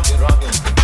inside my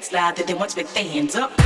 when the track gets loud. That they want to their hands up.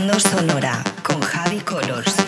Escuchando Sonora con Javi Colors.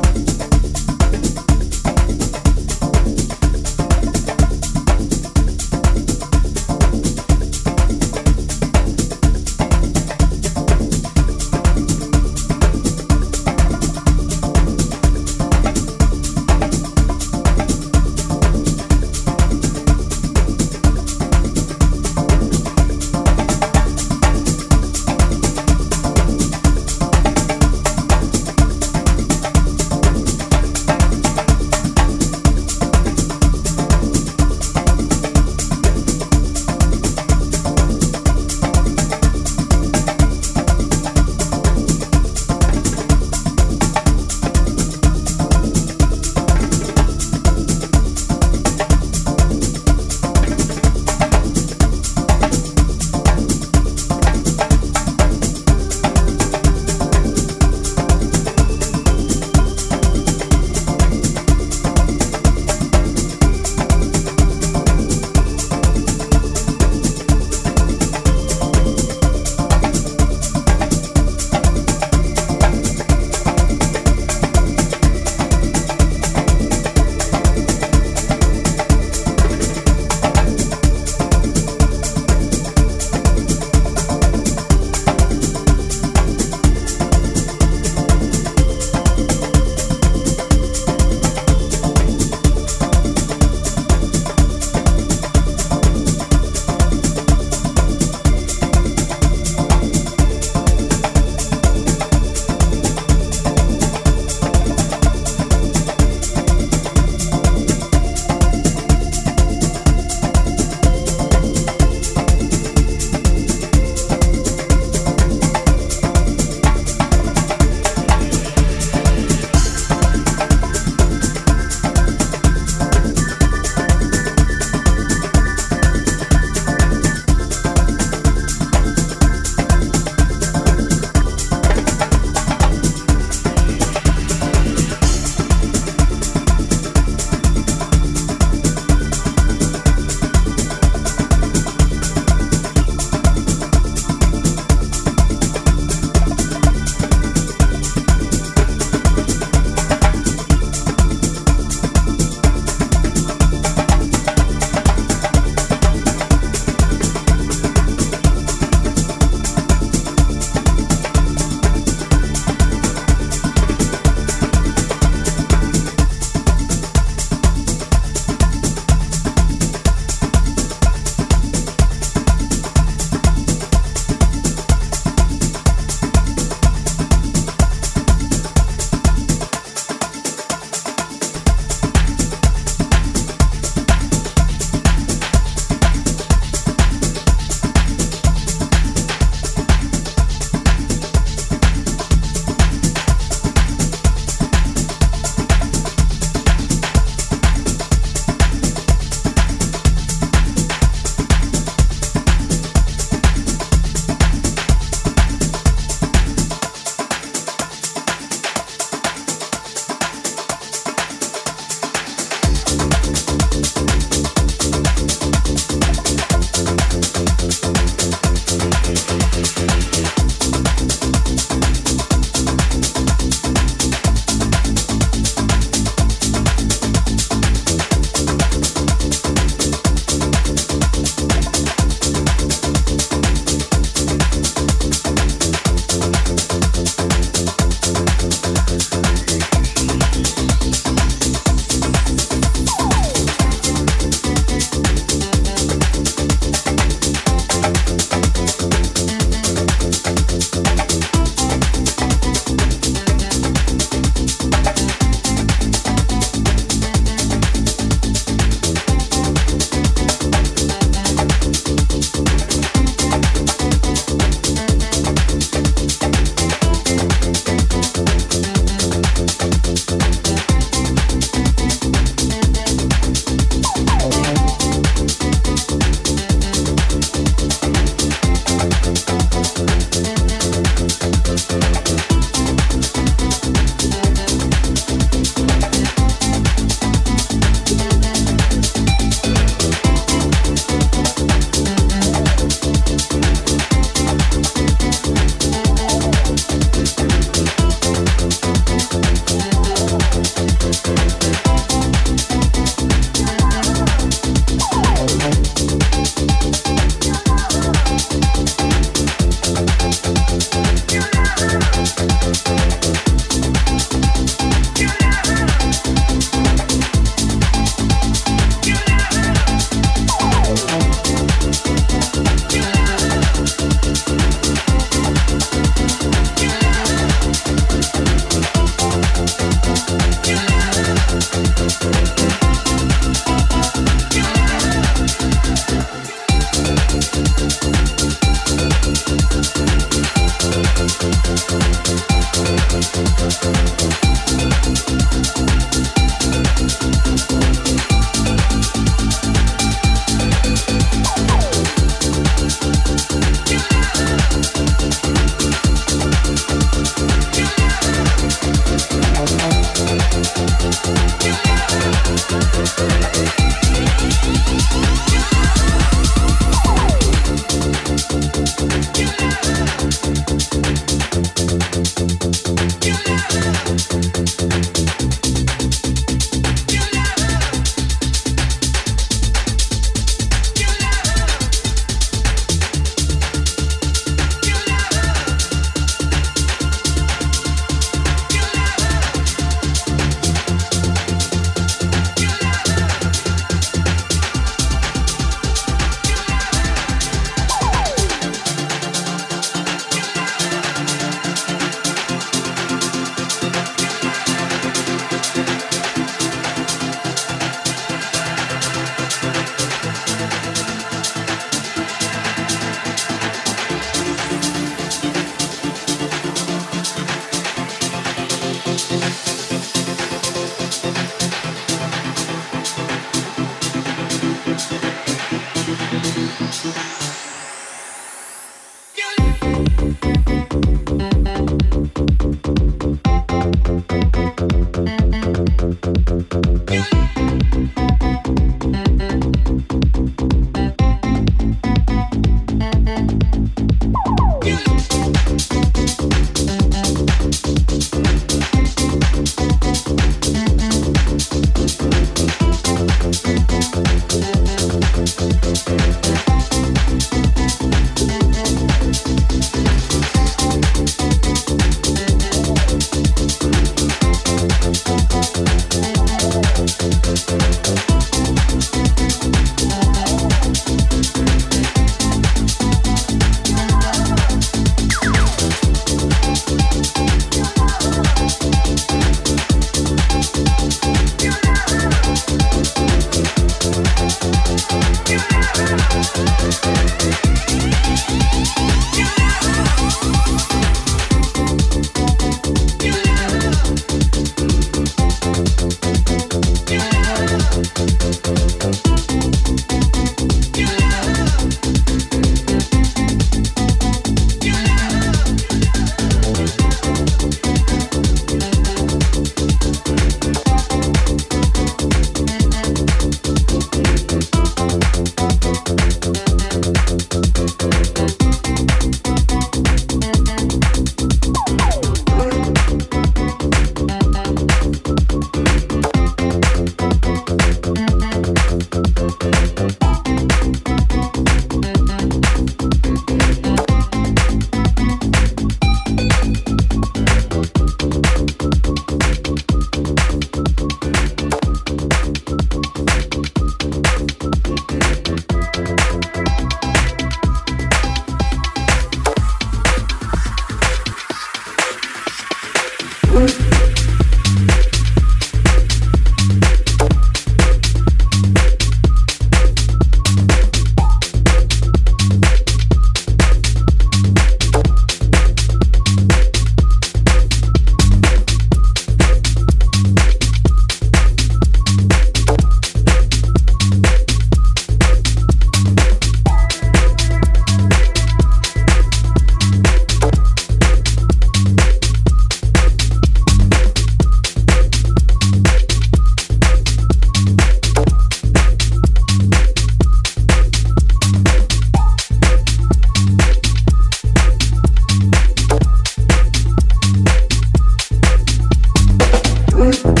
Christ.